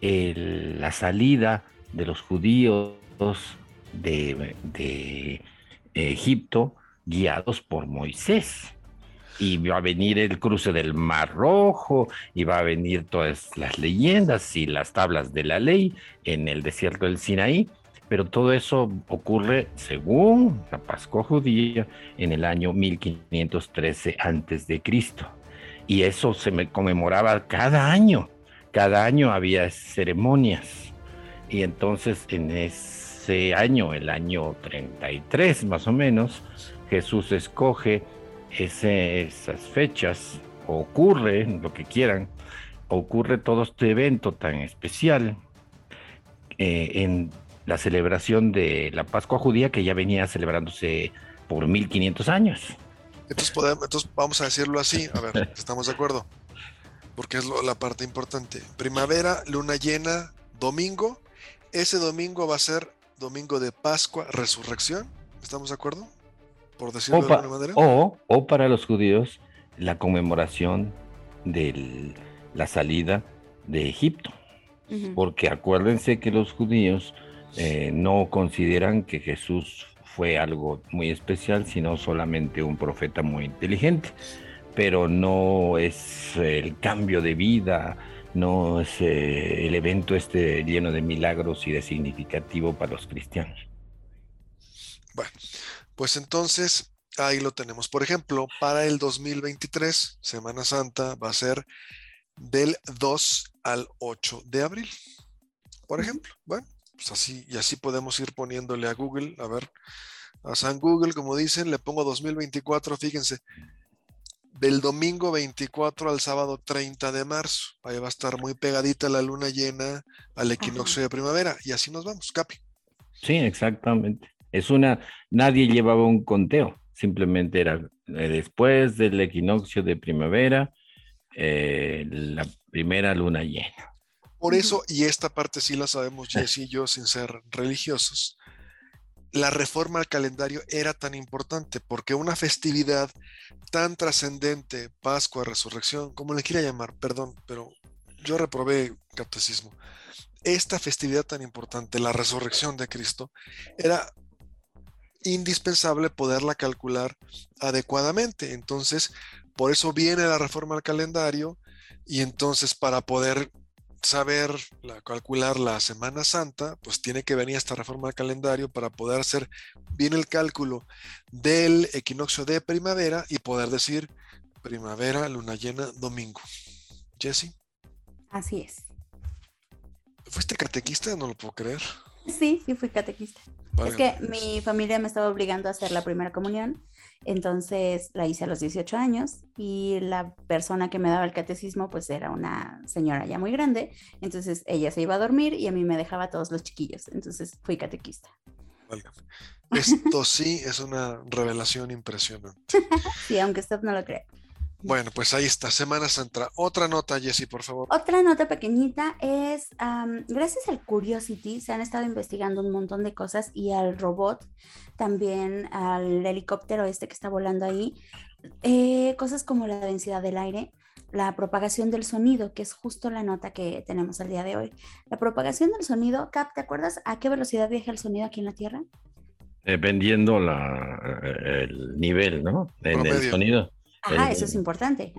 C: la salida de los judíos de, de Egipto guiados por Moisés. Y va a venir el cruce del Mar Rojo, y va a venir todas las leyendas y las tablas de la ley en el desierto del Sinaí. Pero todo eso ocurre, según la Pascua judía, en el año 1513 antes de Cristo. Y eso se me conmemoraba cada año. Cada año había ceremonias. Y entonces en ese año, el año 33 más o menos, Jesús escoge esas fechas, ocurre lo que quieran, ocurre todo este evento tan especial eh, en la celebración de la Pascua judía que ya venía celebrándose por 1500 años.
A: Entonces, podemos, entonces vamos a decirlo así, a ver, ¿estamos de acuerdo? Porque es la parte importante. Primavera, luna llena, domingo. Ese domingo va a ser domingo de Pascua, resurrección. ¿Estamos de acuerdo? por decirlo o de alguna manera.
C: O, para los judíos, la conmemoración de la salida de Egipto. Porque acuérdense que los judíos eh, no consideran que Jesús fue algo muy especial, sino solamente un profeta muy inteligente. Pero no es el cambio de vida, no es eh, el evento este lleno de milagros y de significativo para los cristianos.
A: Bueno, pues entonces, ahí lo tenemos. Por ejemplo, para el 2023, Semana Santa va a ser del 2 al 8 de abril. Por ejemplo, bueno, pues así, y así podemos ir poniéndole a Google, a ver, a San Google, como dicen, le pongo 2024, fíjense, del domingo 24 al sábado 30 de marzo. Ahí va a estar muy pegadita la luna llena al equinoccio de primavera, y así nos vamos, Capi.
C: Sí, exactamente. Es una, nadie llevaba un conteo, simplemente era eh, después del equinoccio de primavera, eh, la primera luna llena.
A: Por eso, y esta parte sí la sabemos Jess y yo sin ser religiosos, la reforma al calendario era tan importante porque una festividad tan trascendente, Pascua, Resurrección, como le quiera llamar, perdón, pero yo reprobé catecismo. Esta festividad tan importante, la resurrección de Cristo, era indispensable poderla calcular adecuadamente. Entonces, por eso viene la reforma al calendario y entonces para poder saber calcular la Semana Santa, pues tiene que venir esta reforma al calendario para poder hacer bien el cálculo del equinoccio de primavera y poder decir primavera, luna llena, domingo. Jesse.
B: Así es.
A: ¿Fuiste catequista? No lo puedo creer.
B: Sí, sí fui catequista. Es que mi familia me estaba obligando a hacer la primera comunión, entonces la hice a los 18 años y la persona que me daba el catecismo pues era una señora ya muy grande, entonces ella se iba a dormir y a mí me dejaba a todos los chiquillos, entonces fui catequista.
A: Esto sí es una revelación impresionante.
B: sí, aunque usted no lo crea.
A: Bueno, pues ahí está, Semana Santa. Otra nota, Jessie, por favor.
B: Otra nota pequeñita es, gracias al Curiosity se han estado investigando un montón de cosas y al robot, también al helicóptero este que está volando ahí, eh, cosas como la densidad del aire, la propagación del sonido, que es justo la nota que tenemos el día de hoy. La propagación del sonido, Cap, ¿te acuerdas a qué velocidad viaja el sonido aquí en la Tierra?
C: Dependiendo la, el nivel, ¿no? En el sonido.
B: Ajá, eso es importante.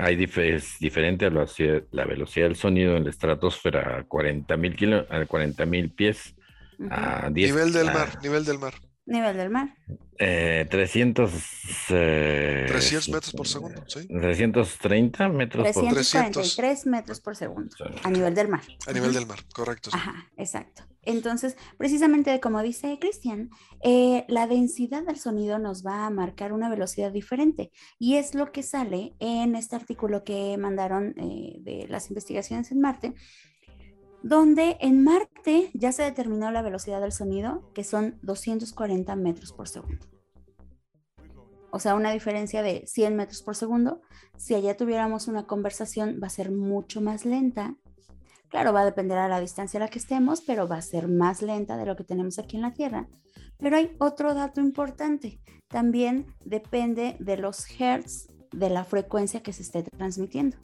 C: Hay es diferente a la, velocidad del sonido en la estratosfera a 40 mil a 40 mil pies. a 10,
A: nivel del mar, nivel del mar.
B: Nivel del mar.
C: Eh, 300, eh,
A: 300 metros por segundo, sí.
C: 330 metros por
B: 343 metros por segundo a nivel del mar.
A: A nivel del mar, correcto. sí.
B: Ajá, exacto. Entonces, precisamente como dice Cristian, eh, la densidad del sonido nos va a marcar una velocidad diferente y es lo que sale en este artículo que mandaron eh, de las investigaciones en Marte, donde en Marte ya se determinó la velocidad del sonido, que son 240 metros por segundo. O sea, una diferencia de 100 metros por segundo. Si allá tuviéramos una conversación, va a ser mucho más lenta. Claro, va a depender a la distancia a la que estemos, pero va a ser más lenta de lo que tenemos aquí en la Tierra. Pero hay otro dato importante. También depende de los hertz de la frecuencia que se esté transmitiendo.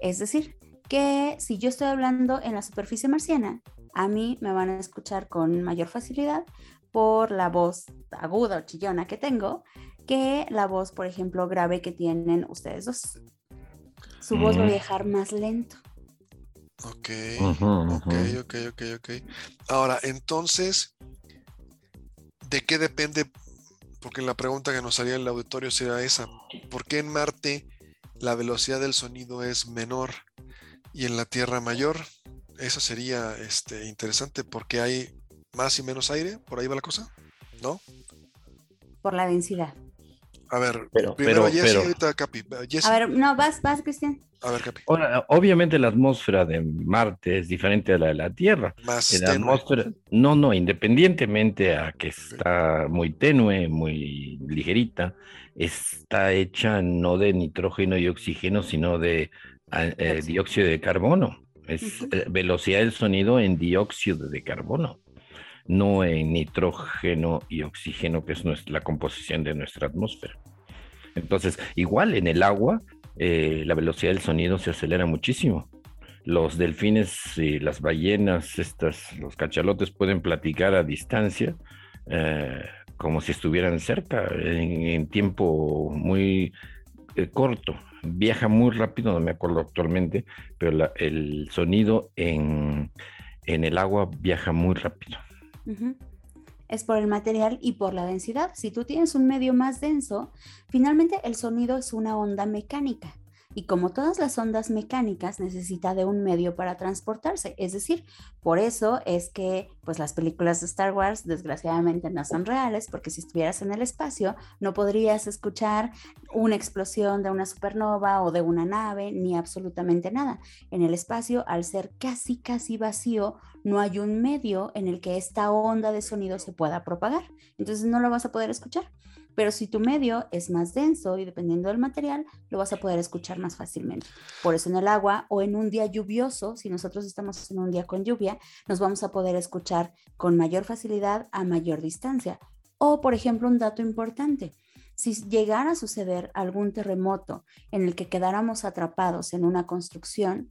B: Es decir, que si yo estoy hablando en la superficie marciana, a mí me van a escuchar con mayor facilidad por la voz aguda o chillona que tengo que la voz, por ejemplo, grave que tienen ustedes dos. Su voz va a
C: Mm.
B: viajar más lento.
A: Ok,
C: Ujú,
A: ok,
C: ujú.
A: ok, ok, ok. Ahora, entonces, ¿de qué depende? Porque la pregunta que nos salía en el auditorio sería esa. ¿Por qué en Marte la velocidad del sonido es menor y en la Tierra mayor? Eso sería este, interesante porque hay más y menos aire. ¿Por ahí va la cosa? ¿No?
B: por la densidad.
A: A ver,
C: Pero-
A: primero
C: pero- pero-
A: ahorita Capi.
B: A ver, no, vas, vas, Cristian.
A: a ver, Capi.
C: Ahora, obviamente la atmósfera de Marte es diferente a la de la Tierra.
A: Más
C: la
A: tenue.
C: atmósfera, no, no, independientemente a que está muy tenue, muy ligerita, está hecha no de nitrógeno y oxígeno, sino de eh,
B: Dióxido.
C: de carbono. Es eh, velocidad del sonido en dióxido de carbono, no en nitrógeno y oxígeno, que es nuestra- la composición de nuestra atmósfera. Entonces, igual en el agua, eh, la velocidad del sonido se acelera muchísimo los delfines y las ballenas, estas, los cachalotes pueden platicar a distancia eh, como si estuvieran cerca en, en tiempo muy eh, corto. Viaja muy rápido, no me acuerdo actualmente, pero el sonido en, en el agua viaja muy rápido.
B: Es por el material y por la densidad. Si tú tienes un medio más denso, finalmente el sonido es una onda mecánica. Y como todas las ondas mecánicas, necesita de un medio para transportarse. Es decir, por eso es que pues, las películas de Star Wars desgraciadamente no son reales, porque si estuvieras en el espacio no podrías escuchar una explosión de una supernova o de una nave, ni absolutamente nada. En el espacio, al ser casi, casi vacío, no hay un medio en el que esta onda de sonido se pueda propagar. Entonces no lo vas a poder escuchar. Pero si tu medio es más denso y dependiendo del material, lo vas a poder escuchar más fácilmente. Por eso en el agua o en un día lluvioso, si nosotros estamos en un día con lluvia, nos vamos a poder escuchar con mayor facilidad a mayor distancia. O, por ejemplo, un dato importante. Si llegara a suceder algún terremoto en el que quedáramos atrapados en una construcción,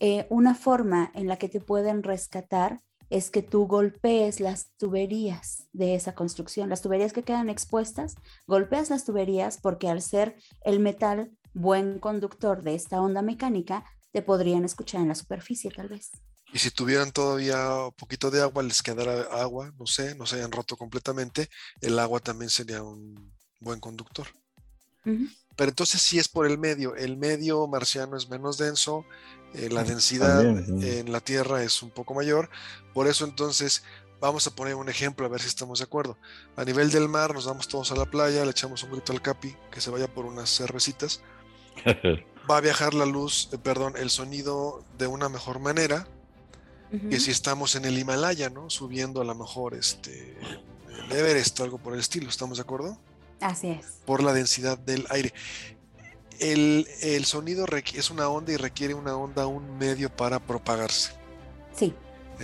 B: eh, una forma en la que te pueden rescatar es que tú golpees las tuberías de esa construcción, las tuberías que quedan expuestas, golpeas las tuberías porque al ser el metal buen conductor de esta onda mecánica, te podrían escuchar en la superficie tal vez.
A: Y si tuvieran todavía un poquito de agua, les quedara agua, no sé, no se hayan roto completamente, el agua también sería un buen conductor.
B: Ujú.
A: Pero entonces sí es por el medio. El medio marciano es menos denso, eh, la densidad
C: También, sí.
A: en la Tierra es un poco mayor. Por eso entonces vamos a poner un ejemplo a ver si estamos de acuerdo. A nivel del mar nos vamos todos a la playa, le echamos un grito al capi que se vaya por unas cervecitas. Va a viajar la luz, eh, perdón, el sonido de una mejor manera que si estamos en el Himalaya, ¿no? Subiendo a lo mejor este el Everest o algo por el estilo, ¿estamos de acuerdo?
B: Así es.
A: Por la densidad del aire. El, el sonido es una onda y requiere una onda, un medio para propagarse.
B: Sí.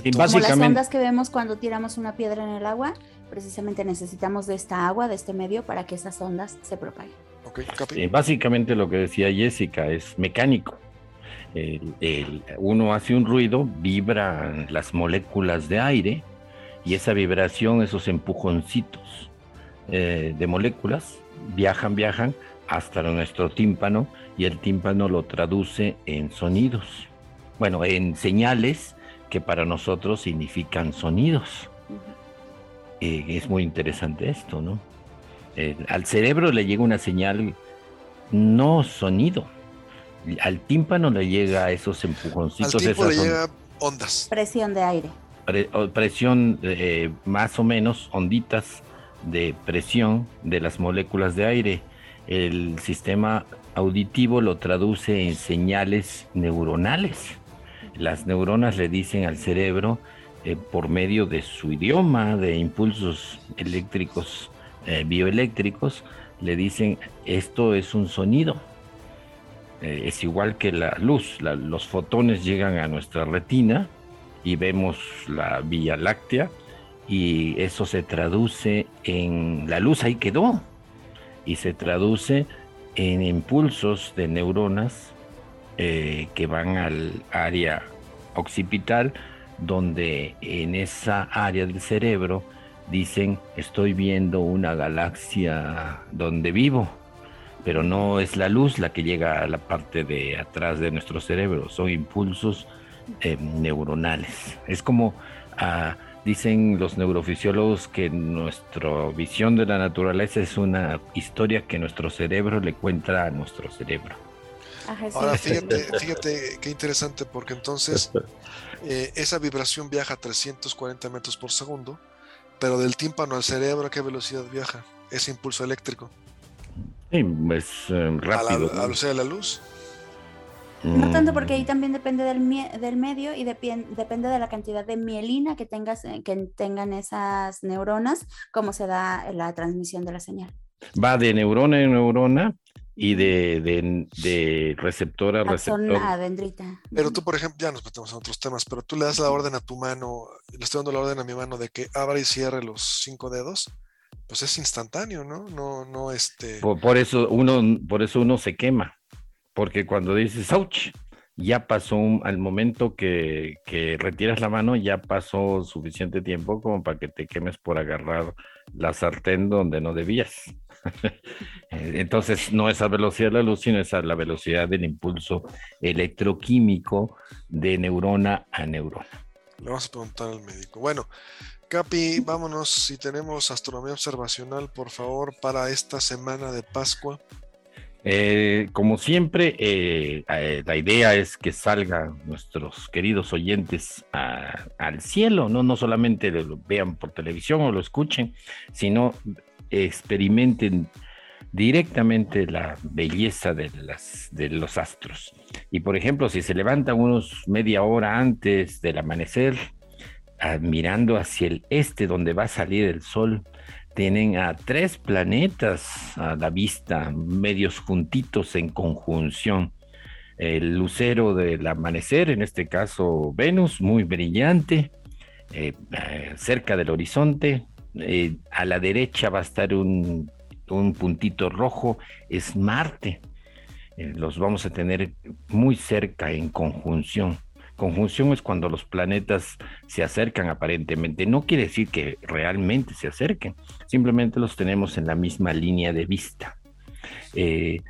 A: Entonces,
B: Como las ondas que vemos cuando tiramos una piedra en el agua, precisamente necesitamos de esta agua, de este medio, para que esas ondas se propaguen.
A: ok, Capi.
C: Eh, básicamente lo que decía Jessica es mecánico. El- el- uno hace un ruido, vibran las moléculas de aire y esa vibración, esos empujoncitos eh, de moléculas, viajan, viajan hasta nuestro tímpano y el tímpano lo traduce en sonidos. Bueno, en señales que para nosotros significan sonidos. Eh, es muy interesante esto, ¿no? Eh, al cerebro le llega una señal, no sonido. Al tímpano le llega esos empujoncitos. Al
A: tímpano le llega ondas.
B: Presión de aire.
C: presión, eh, más o menos, onditas de presión de las moléculas de aire. El sistema auditivo lo traduce en señales neuronales. Las neuronas le dicen al cerebro, eh, por medio de su idioma, de impulsos eléctricos, eh, bioeléctricos, le dicen, esto es un sonido. Eh, es igual que la luz, los fotones llegan a nuestra retina y vemos la Vía Láctea y eso se traduce en la luz ahí quedó y se traduce en impulsos de neuronas que van al área occipital donde en esa área del cerebro dicen estoy viendo una galaxia donde vivo, pero no es la luz la que llega a la parte de atrás de nuestro cerebro, son impulsos eh, neuronales. Es como ah, dicen los neurofisiólogos que nuestra visión de la naturaleza es una historia que nuestro cerebro le cuenta a nuestro cerebro.
A: Ahora fíjate, fíjate qué interesante porque entonces Eh, esa vibración viaja a 340 metros por segundo, pero del tímpano al cerebro, ¿a qué velocidad viaja ese impulso eléctrico?
C: Sí, es eh, rápido.
A: ¿A la, velocidad de la luz?
B: No tanto porque ahí también depende del, del medio y depende de la cantidad de mielina que, tengas, eh, que tengan esas neuronas, cómo se da la transmisión de la señal.
C: Va de neurona en neurona y de, de, de receptor a receptor.
A: Pero tú, por ejemplo, ya nos metemos en otros temas, pero tú le das la orden a tu mano, le estoy dando la orden a mi mano de que abra y cierre los cinco dedos, pues es instantáneo, ¿no? No, no, este.
C: Por, eso uno, por eso uno se quema, porque cuando dices ouch, ya pasó al momento que, que retiras la mano, ya pasó suficiente tiempo como para que te quemes por agarrar la sartén donde no debías. Entonces, no es velocidad de la luz, sino es la velocidad del impulso electroquímico de neurona a neurona.
A: Le vamos a preguntar al médico. Bueno, Capi, vámonos si tenemos astronomía observacional, por favor, para esta semana de Pascua.
C: Eh, como siempre, eh, eh, la idea es que salgan nuestros queridos oyentes al cielo, ¿no? no solamente lo vean por televisión o lo escuchen, sino experimenten directamente la belleza de, las, de los astros. Y por ejemplo, si se levantan unos media hora antes del amanecer, mirando hacia el este donde va a salir el sol, tienen a tres planetas a la vista, medios juntitos en conjunción. El lucero del amanecer, en este caso Venus, muy brillante, eh, eh, cerca del horizonte, eh, a la derecha va a estar un, puntito rojo, es Marte. Los vamos a tener muy cerca en conjunción. Conjunción es cuando los planetas se acercan aparentemente. No quiere decir que realmente se acerquen, simplemente los tenemos en la misma línea de vista. Eh,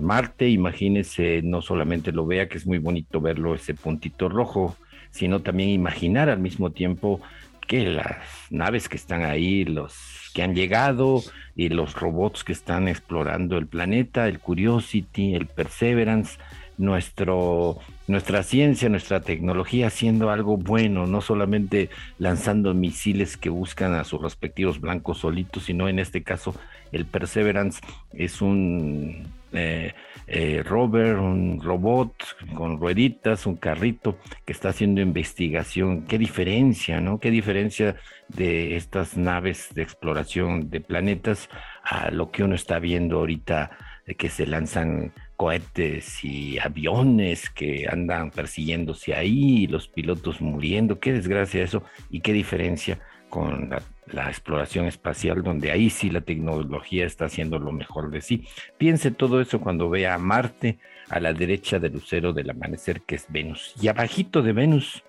C: Marte, imagínese, no solamente lo vea, que es muy bonito verlo, ese puntito rojo, sino también imaginar al mismo tiempo que las naves que están ahí, los que han llegado y los robots que están explorando el planeta, el Curiosity, el Perseverance, nuestro, nuestra ciencia, nuestra tecnología haciendo algo bueno, no solamente lanzando misiles que buscan a sus respectivos blancos solitos, sino en este caso el Perseverance es un eh, eh, rover, un robot con rueditas, un carrito que está haciendo investigación. ¿Qué diferencia, no? ¿Qué diferencia de estas naves de exploración de planetas a lo que uno está viendo ahorita, de que se lanzan cohetes y aviones que andan persiguiéndose ahí, los pilotos muriendo? ¿Qué desgracia eso? ¿Y qué diferencia con la la exploración espacial, donde ahí sí la tecnología está haciendo lo mejor de sí. Piense todo eso cuando vea a Marte a la derecha del lucero del amanecer, que es Venus. Y abajito de Venus,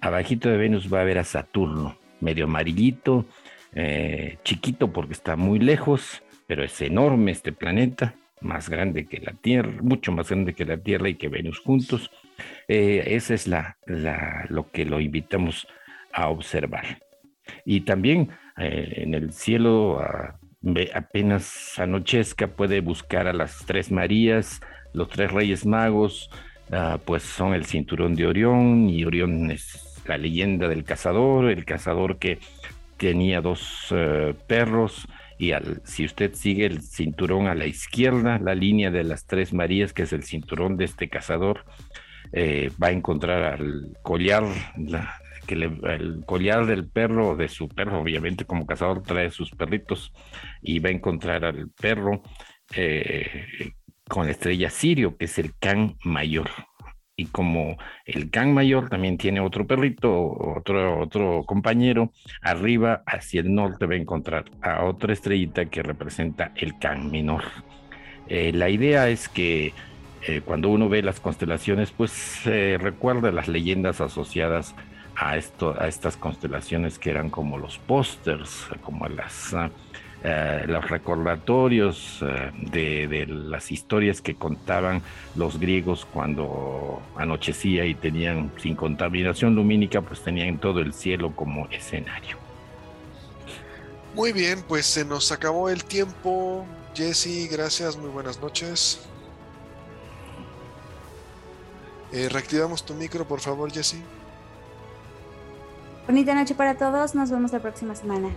C: abajito de Venus va a ver a Saturno, medio amarillito, eh, chiquito porque está muy lejos, pero es enorme este planeta, más grande que la Tierra, mucho más grande que la Tierra y que Venus juntos. Eh, esa es la, lo que lo invitamos a observar. Y también eh, en el cielo apenas anochezca puede buscar a las tres Marías, los tres Reyes Magos, ah, pues son el cinturón de Orión y Orión es la leyenda del cazador, el cazador que tenía dos eh, perros y al, si usted sigue el cinturón a la izquierda, la línea de las tres Marías, que es el cinturón de este cazador, eh, va a encontrar al collar, que el collar del perro, de su perro, obviamente como cazador trae sus perritos, y va a encontrar al perro eh, con la estrella Sirio, que es el can mayor. Y como el can mayor también tiene otro perrito, otro, otro compañero, arriba hacia el norte va a encontrar a otra estrellita que representa el can menor. Eh, la idea es que eh, cuando uno ve las constelaciones, pues se recuerda las leyendas asociadas a, esto, a estas constelaciones que eran como los pósters, como las, ah, eh, los recordatorios eh, de, de, las historias que contaban los griegos cuando anochecía y tenían, sin contaminación lumínica, pues tenían todo el cielo como escenario.
A: Muy bien, pues se nos acabó el tiempo. Jesse, gracias, muy buenas noches. Eh, reactivamos tu micro, por favor, Jesse.
B: Bonita noche para todos, nos vemos la próxima semana.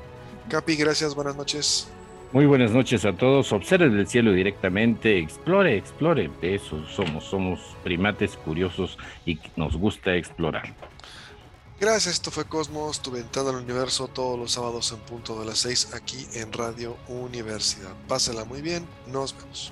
A: Capi, gracias, buenas noches.
C: Muy buenas noches a todos. Observe el cielo directamente, explore, explore. eso somos, somos primates curiosos y nos gusta explorar.
A: Gracias, esto fue Cosmos, tu ventana al universo, todos los sábados en punto de las 6 aquí en Radio Universidad. Pásela muy bien, nos vemos.